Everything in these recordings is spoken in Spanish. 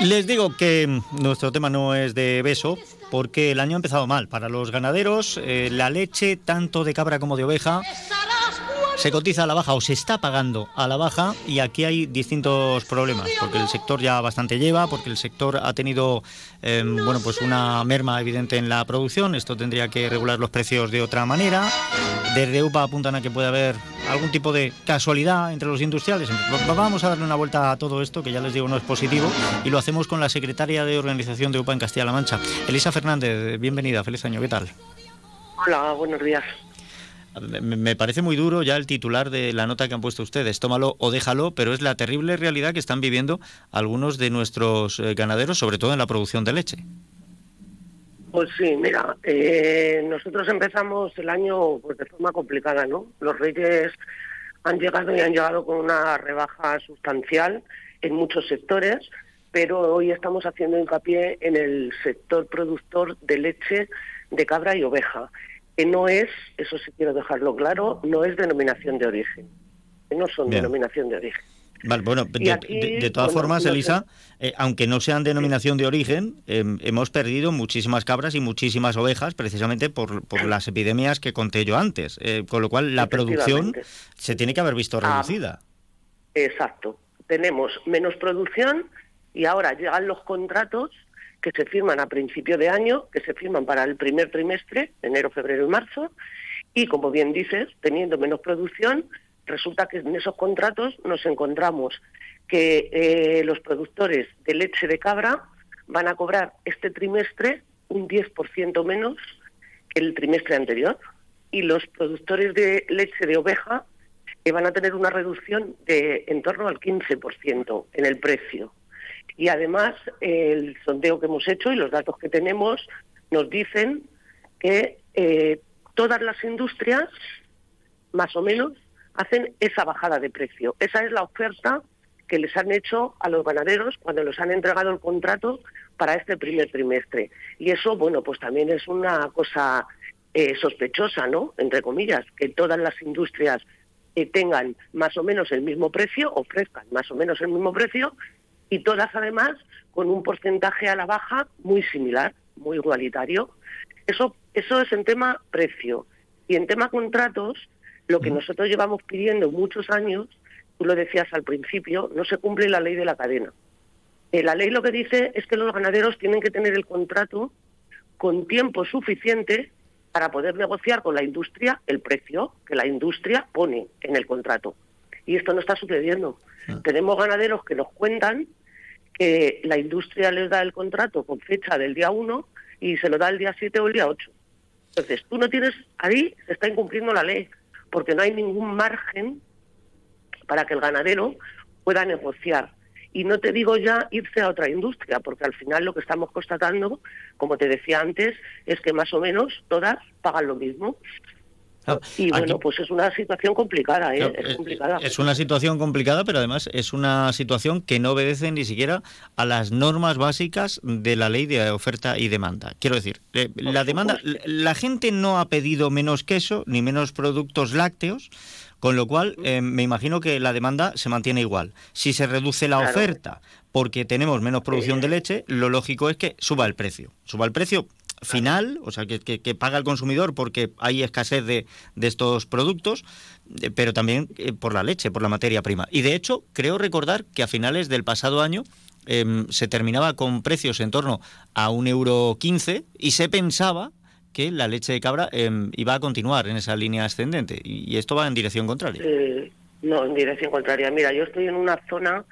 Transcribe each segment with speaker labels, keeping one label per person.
Speaker 1: Les digo que nuestro tema no es de beso, porque el año ha empezado mal. Para los ganaderos, eh, la leche, tanto de cabra como de oveja, se cotiza a la baja o se está pagando a la baja y aquí hay distintos problemas porque el sector ya bastante lleva porque el sector ha tenido em, bueno pues una merma evidente en la producción. Esto tendría que regular los precios de otra manera. Desde UPA apuntan a que puede haber algún tipo de casualidad entre los industriales. Vamos a darle una vuelta a todo esto que ya les digo no es positivo y lo hacemos con la secretaria de organización de UPA en Castilla-La Mancha Elisa Fernández. Bienvenida feliz año qué tal
Speaker 2: Hola, buenos días.
Speaker 1: Me parece muy duro ya el titular de la nota que han puesto ustedes, tómalo o déjalo, pero es la terrible realidad que están viviendo algunos de nuestros eh, ganaderos, sobre todo en la producción de leche.
Speaker 2: Pues sí, mira, eh, nosotros empezamos el año pues de forma complicada, ¿no? Los reyes han llegado y han llegado con una rebaja sustancial en muchos sectores, pero hoy estamos haciendo hincapié en el sector productor de leche de cabra y oveja que no es, eso sí quiero dejarlo claro, no es denominación de origen, que no son denominación de origen.
Speaker 1: Vale, bueno, de, todas formas, Elisa, eh, aunque no sean denominación de origen, em, hemos perdido muchísimas cabras y muchísimas ovejas precisamente por, por las epidemias que conté yo antes, eh, con lo cual la producción se tiene que haber visto ah, reducida.
Speaker 2: exacto, tenemos menos producción y ahora llegan los contratos que se firman a principio de año, que se firman para el primer trimestre, enero, febrero y marzo, y como bien dices, teniendo menos producción, resulta que en esos contratos nos encontramos que eh, los productores de leche de cabra van a cobrar este trimestre un 10% menos que el trimestre anterior y los productores de leche de oveja que van a tener una reducción de en torno al 15% en el precio. Y además, el sondeo que hemos hecho y los datos que tenemos nos dicen que eh, todas las industrias, más o menos, hacen esa bajada de precio. Esa es la oferta que les han hecho a los ganaderos cuando les han entregado el contrato para este primer trimestre. Y eso, bueno, pues también es una cosa eh, sospechosa, ¿no? Entre comillas, que todas las industrias eh, tengan más o menos el mismo precio, ofrezcan más o menos el mismo precio y todas además con un porcentaje a la baja muy similar, muy igualitario. Eso, eso es en tema precio. Y en tema contratos, lo que nosotros llevamos pidiendo muchos años, tú lo decías al principio, no se cumple la ley de la cadena. Eh, la ley lo que dice es que los ganaderos tienen que tener el contrato con tiempo suficiente para poder negociar con la industria el precio que la industria pone en el contrato. Y esto no está sucediendo. Ah. Tenemos ganaderos que nos cuentan que la industria les da el contrato con fecha del día 1 y se lo da el día 7 o el día 8. Entonces, tú no tienes, ahí se está incumpliendo la ley, porque no hay ningún margen para que el ganadero pueda negociar. Y no te digo ya irse a otra industria, porque al final lo que estamos constatando, como te decía antes, es que más o menos todas pagan lo mismo. Y bueno, pues es una situación complicada, ¿eh? es complicada.
Speaker 1: Es una situación complicada, pero además es una situación que no obedece ni siquiera a las normas básicas de la ley de oferta y demanda. Quiero decir, eh, la demanda, la gente no ha pedido menos queso ni menos productos lácteos. Con lo cual, eh, me imagino que la demanda se mantiene igual. Si se reduce la oferta porque tenemos menos producción de leche, lo lógico es que suba el precio. Suba el precio final, o sea, que, que, paga el consumidor porque hay escasez de, de estos productos, eh, pero también eh, por la leche, por la materia prima. Y de hecho, creo recordar que a finales del pasado año em, se terminaba con precios en torno a un euro quince y se pensaba que la leche de cabra em, iba a continuar en esa línea ascendente y, esto va en dirección contraria.
Speaker 2: no, en dirección contraria. Mira, yo estoy en una zona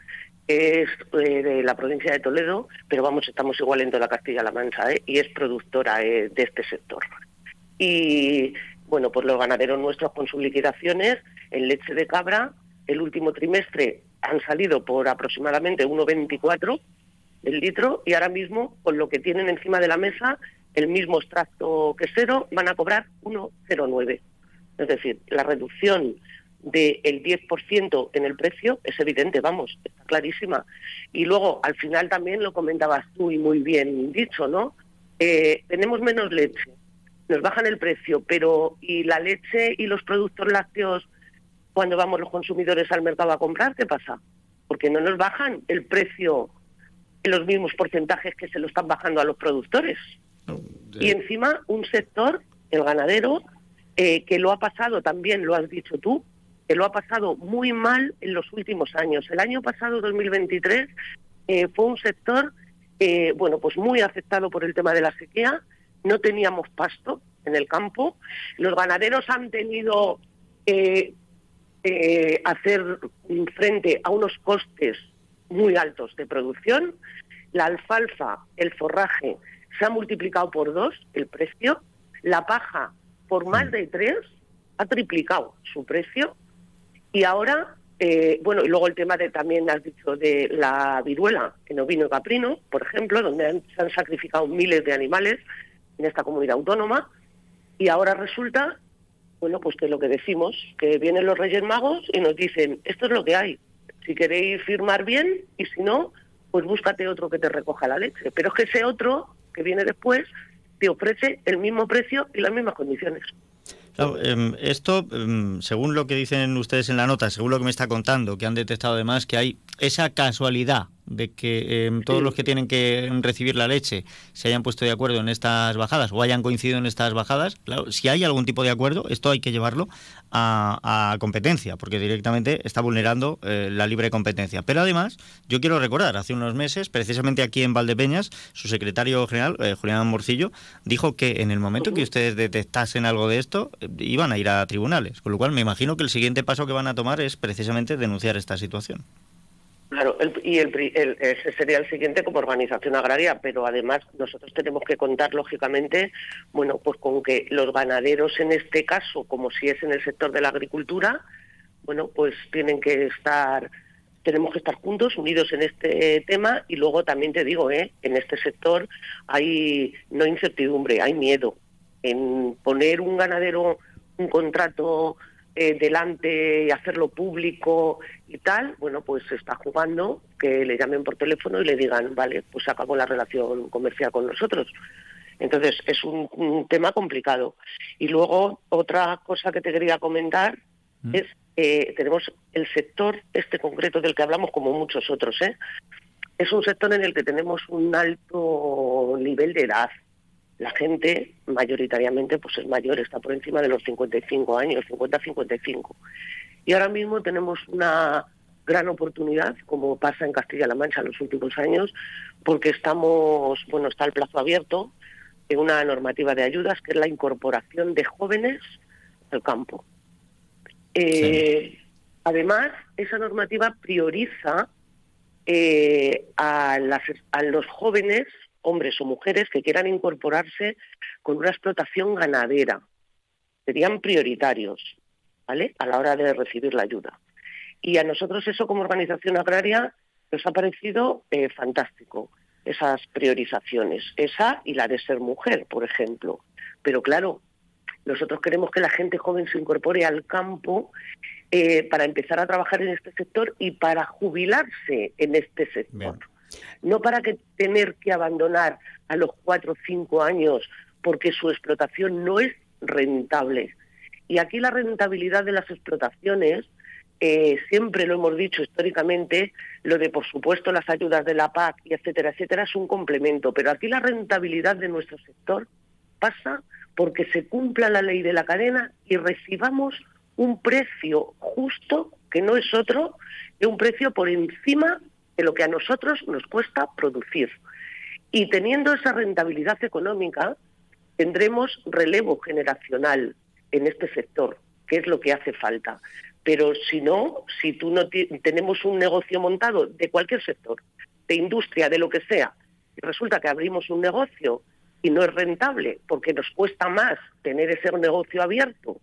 Speaker 2: es eh, de la provincia de Toledo, pero vamos, estamos igual en toda Castilla-La Mancha, ¿eh? y es productora eh, de este sector. Y bueno, pues los ganaderos nuestros con sus liquidaciones en leche de cabra, el último trimestre han salido por aproximadamente 1,24 el litro y ahora mismo con lo que tienen encima de la mesa, el mismo extracto quesero, van a cobrar 1,09. Es decir, la reducción del 10% en el precio es evidente, vamos, está clarísima. Y luego, al final también lo comentabas tú y muy bien dicho, ¿no? Eh, tenemos menos leche, nos bajan el precio, pero ¿y la leche y los productos lácteos cuando vamos los consumidores al mercado a comprar, qué pasa? Porque no nos bajan el precio los mismos porcentajes que se lo están bajando a los productores. Y encima un sector, el ganadero, eh, que lo ha pasado también, lo has dicho tú, que lo ha pasado muy mal en los últimos años. El año pasado, 2023, eh, fue un sector, eh, bueno, pues muy afectado por el tema de la sequía. No teníamos pasto en el campo. Los ganaderos han tenido que hacer frente a unos costes muy altos de producción. La alfalfa, el forraje, se ha multiplicado por dos el precio. La paja, por más de tres, ha triplicado su precio. Y ahora, eh, bueno, y luego el tema de también has dicho de la viruela en ovino y caprino, por ejemplo, donde se han sacrificado miles de animales en esta comunidad autónoma. Y ahora resulta, bueno, pues que lo que decimos, que vienen los Reyes Magos y nos dicen, esto es lo que hay, si queréis firmar bien y si no, pues búscate otro que te recoja la leche. Pero es que ese otro que viene después te ofrece el mismo precio y las mismas condiciones.
Speaker 1: Em, esto, em, según lo que dicen ustedes en la nota, según lo que me está contando, que han detectado además que hay esa casualidad de que em, todos los que tienen que recibir la leche se hayan puesto de acuerdo en estas bajadas o hayan coincidido en estas bajadas, claro, si hay algún tipo de acuerdo, esto hay que llevarlo a, competencia, porque directamente está vulnerando eh, la libre competencia. Pero además, yo quiero recordar, hace unos meses, precisamente aquí en Valdepeñas, su secretario general, eh, Julián Morcillo, dijo que en el momento que ustedes detectasen algo de esto, eh, iban a ir a tribunales. Con lo cual, me imagino que el siguiente paso que van a tomar es precisamente denunciar esta situación.
Speaker 2: Claro, y el, ese sería el siguiente como organización agraria, pero además nosotros tenemos que contar, lógicamente, bueno, pues con que los ganaderos en este caso, como si es en el sector de la agricultura, bueno, pues tienen que estar, tenemos que estar juntos, unidos en este tema, y luego también te digo, ¿eh? en este sector hay no incertidumbre, hay miedo en poner un ganadero un contrato eh, delante y hacerlo público y tal, bueno, pues está jugando que le llamen por teléfono y le digan, vale, pues se acabó la relación comercial con nosotros. Entonces, es un, tema complicado. Y luego, otra cosa que te quería comentar mm. es, eh, tenemos el sector este concreto del que hablamos como muchos otros, ¿eh? Es un sector en el que tenemos un alto nivel de edad, la gente mayoritariamente pues es mayor, está por encima de los 55 años, 50-55. Y ahora mismo tenemos una gran oportunidad, como pasa en Castilla-La Mancha en los últimos años, porque estamos, bueno, está el plazo abierto en una normativa de ayudas que es la incorporación de jóvenes al campo. Eh, además, esa normativa prioriza eh, a, las, a los jóvenes hombres o mujeres que quieran incorporarse con una explotación ganadera. Serían prioritarios, ¿vale? A la hora de recibir la ayuda. Y a nosotros eso como organización agraria nos ha parecido eh, fantástico, esas priorizaciones, esa y la de ser mujer, por ejemplo. Pero claro, nosotros queremos que la gente joven se incorpore al campo eh, para empezar a trabajar en este sector y para jubilarse en este sector no para que tener que abandonar a los cuatro o cinco años porque su explotación no es rentable. Y aquí la rentabilidad de las explotaciones, eh, siempre lo hemos dicho históricamente, lo de por supuesto las ayudas de la PAC y etcétera, etcétera, es un complemento, pero aquí la rentabilidad de nuestro sector pasa porque se cumpla la ley de la cadena y recibamos un precio justo, que no es otro que un precio por encima de lo que a nosotros nos cuesta producir. Y teniendo esa rentabilidad económica, tendremos relevo generacional en este sector, que es lo que hace falta. Pero si no, si tú no tenemos un negocio montado de cualquier sector, de industria, de lo que sea, y resulta que abrimos un negocio y no es rentable porque nos cuesta más tener ese negocio abierto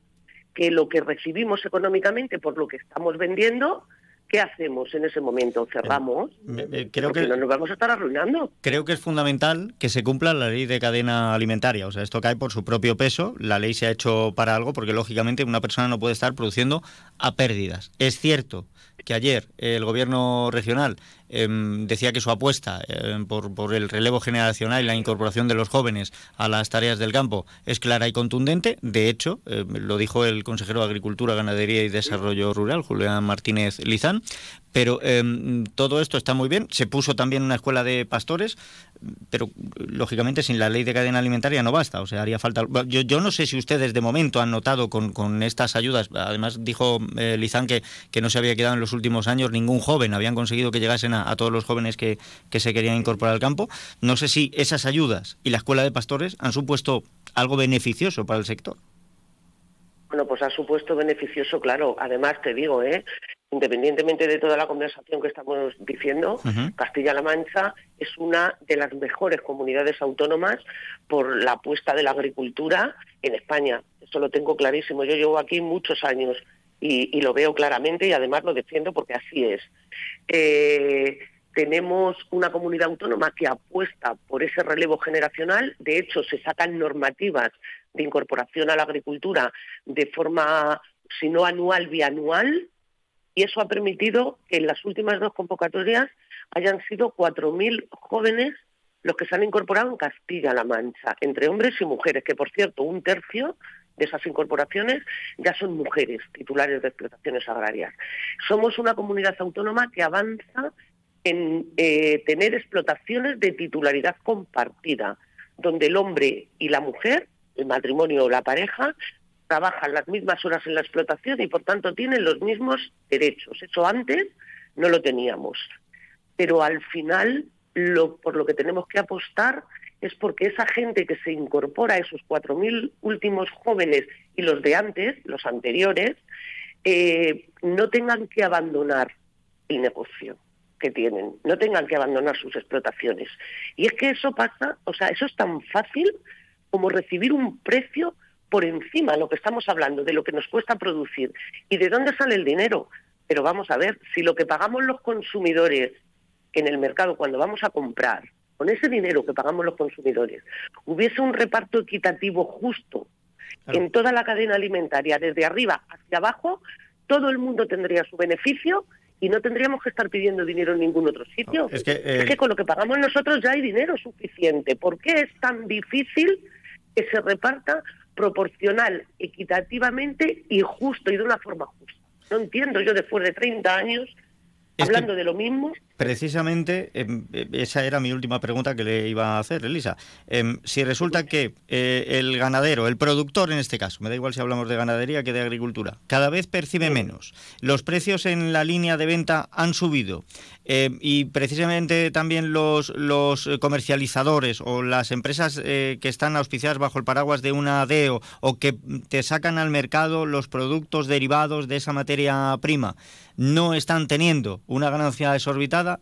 Speaker 2: que lo que recibimos económicamente por lo que estamos vendiendo, ¿qué hacemos en ese momento? ¿Cerramos? Eh, creo que no nos vamos a estar arruinando.
Speaker 1: Creo que es fundamental que se cumpla la ley de cadena alimentaria. O sea, esto cae por su propio peso. La ley se ha hecho para algo porque, lógicamente, una persona no puede estar produciendo a pérdidas. Es cierto que ayer el gobierno regional em, decía que su apuesta em, por, por, el relevo generacional y la incorporación de los jóvenes a las tareas del campo es clara y contundente. De hecho, em, lo dijo el consejero de Agricultura, Ganadería y Desarrollo Rural, Julián Martínez Lizán. Pero todo esto está muy bien. Se puso también una escuela de pastores, pero lógicamente sin la ley de cadena alimentaria no basta. O sea, haría falta. Yo, yo no sé si ustedes de momento han notado con, con estas ayudas. Además, dijo eh, Lizán que, que no se había quedado en los últimos años ningún joven. Habían conseguido que llegasen a, todos los jóvenes que, que, se querían incorporar al campo. No sé si esas ayudas y la escuela de pastores han supuesto algo beneficioso para el sector.
Speaker 2: Bueno, pues ha supuesto beneficioso, claro. Además, te digo, ¿eh? independientemente de toda la conversación que estamos diciendo, Castilla-La Mancha es una de las mejores comunidades autónomas por la apuesta de la agricultura en España. Eso lo tengo clarísimo. Yo llevo aquí muchos años y, lo veo claramente y además lo defiendo porque así es. Eh, tenemos una comunidad autónoma que apuesta por ese relevo generacional. De hecho, se sacan normativas de incorporación a la agricultura de forma, si no anual, bianual. Y eso ha permitido que en las últimas dos convocatorias hayan sido 4.000 jóvenes los que se han incorporado en Castilla-La Mancha, entre hombres y mujeres, que por cierto, un tercio de esas incorporaciones ya son mujeres titulares de explotaciones agrarias. Somos una comunidad autónoma que avanza en eh, tener explotaciones de titularidad compartida, donde el hombre y la mujer, el matrimonio o la pareja, trabajan las mismas horas en la explotación y por tanto tienen los mismos derechos. Eso antes no lo teníamos. Pero al final, lo, por lo que tenemos que apostar es porque esa gente que se incorpora, esos 4.000 últimos jóvenes y los de antes, los anteriores, eh, no tengan que abandonar el negocio que tienen, no tengan que abandonar sus explotaciones. Y es que eso pasa, o sea, eso es tan fácil como recibir un precio por encima de lo que estamos hablando, de lo que nos cuesta producir y de dónde sale el dinero. Pero vamos a ver, si lo que pagamos los consumidores en el mercado cuando vamos a comprar con ese dinero que pagamos los consumidores, hubiese un reparto equitativo justo en toda la cadena alimentaria, desde arriba hacia abajo, todo el mundo tendría su beneficio y no tendríamos que estar pidiendo dinero en ningún otro sitio. es, que, es que con lo que pagamos nosotros ya hay dinero suficiente. ¿Por qué es tan difícil que se reparta proporcional, equitativamente y justo y de una forma justa? No entiendo yo después de 30 años hablando de lo mismo
Speaker 1: Precisamente, em, esa era mi última pregunta que le iba a hacer, Elisa. Em, si resulta que eh, el ganadero, el productor en este caso, me da igual si hablamos de ganadería que de agricultura, cada vez percibe menos, los precios en la línea de venta han subido em, y precisamente también los, los comercializadores o las empresas eh, que están auspiciadas bajo el paraguas de una DEO o que te sacan al mercado los productos derivados de esa materia prima, no están teniendo una ganancia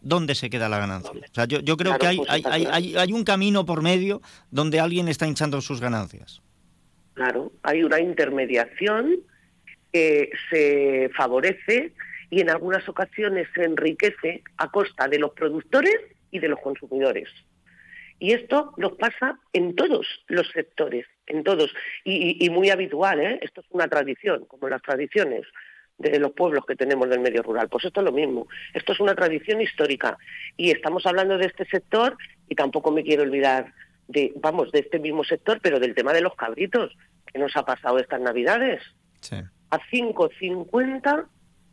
Speaker 1: ¿dónde se queda la ganancia? O sea, yo, creo que hay, pues hay, hay, hay, un camino por medio donde alguien está hinchando sus ganancias.
Speaker 2: Claro, hay una intermediación que se favorece y en algunas ocasiones se enriquece a costa de los productores y de los consumidores. Y esto nos pasa en todos los sectores, en todos, y, y muy habitual, ¿eh? esto es una tradición, como las tradiciones de los pueblos que tenemos del medio rural. Pues esto es lo mismo. Esto es una tradición histórica. Y estamos hablando de este sector y tampoco me quiero olvidar de, vamos, de este mismo sector, pero del tema de los cabritos, que nos ha pasado estas navidades. A 5.50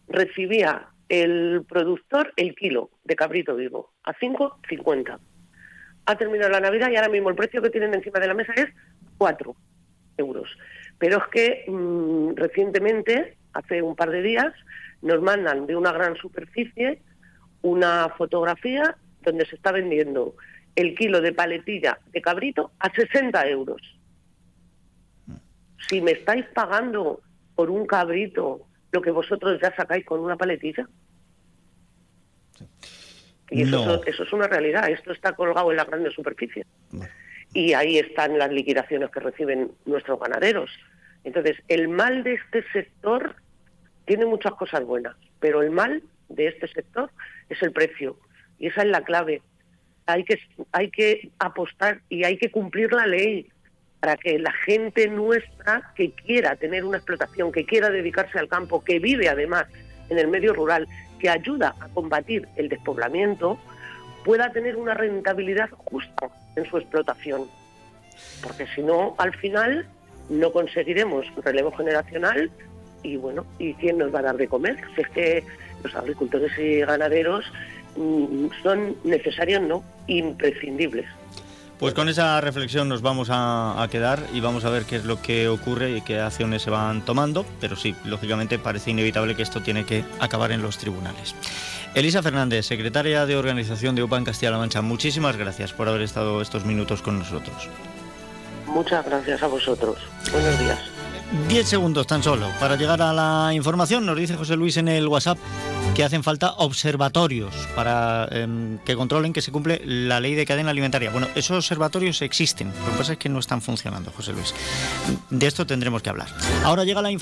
Speaker 2: recibía el productor el kilo de cabrito vivo. A 5.50. Ha terminado la Navidad y ahora mismo el precio que tienen encima de la mesa es 4 euros. Pero es que mm, recientemente hace un par de días, nos mandan de una gran superficie una fotografía donde se está vendiendo el kilo de paletilla de cabrito a 60 euros. Si me estáis pagando por un cabrito lo que vosotros ya sacáis con una paletilla. Y eso, eso, es una realidad, esto está colgado en la grande superficie. Y ahí están las liquidaciones que reciben nuestros ganaderos. Entonces, el mal de este sector tiene muchas cosas buenas, pero el mal de este sector es el precio. Y esa es la clave. Hay que, hay que apostar y hay que cumplir la ley para que la gente nuestra que quiera tener una explotación, que quiera dedicarse al campo, que vive además en el medio rural, que ayuda a combatir el despoblamiento pueda tener una rentabilidad justa en su explotación. Porque si no, al final no conseguiremos relevo generacional y bueno, ¿y quién nos va a dar de comer? Si es que los agricultores y ganaderos mm, son necesarios, no, imprescindibles.
Speaker 1: Pues con esa reflexión nos vamos a, quedar y vamos a ver qué es lo que ocurre y qué acciones se van tomando, pero sí, lógicamente parece inevitable que esto tiene que acabar en los tribunales. Elisa Fernández, secretaria de organización de UPA en Castilla-La Mancha, muchísimas gracias por haber estado estos minutos con nosotros.
Speaker 2: Muchas gracias a vosotros. Buenos días.
Speaker 1: Diez segundos tan solo para llegar a la información. Nos dice José Luis en el WhatsApp que hacen falta observatorios para em, que controlen que se cumple la ley de cadena alimentaria. Bueno, esos observatorios existen, lo que pasa es que no están funcionando, José Luis. De esto tendremos que hablar. Ahora llega la información.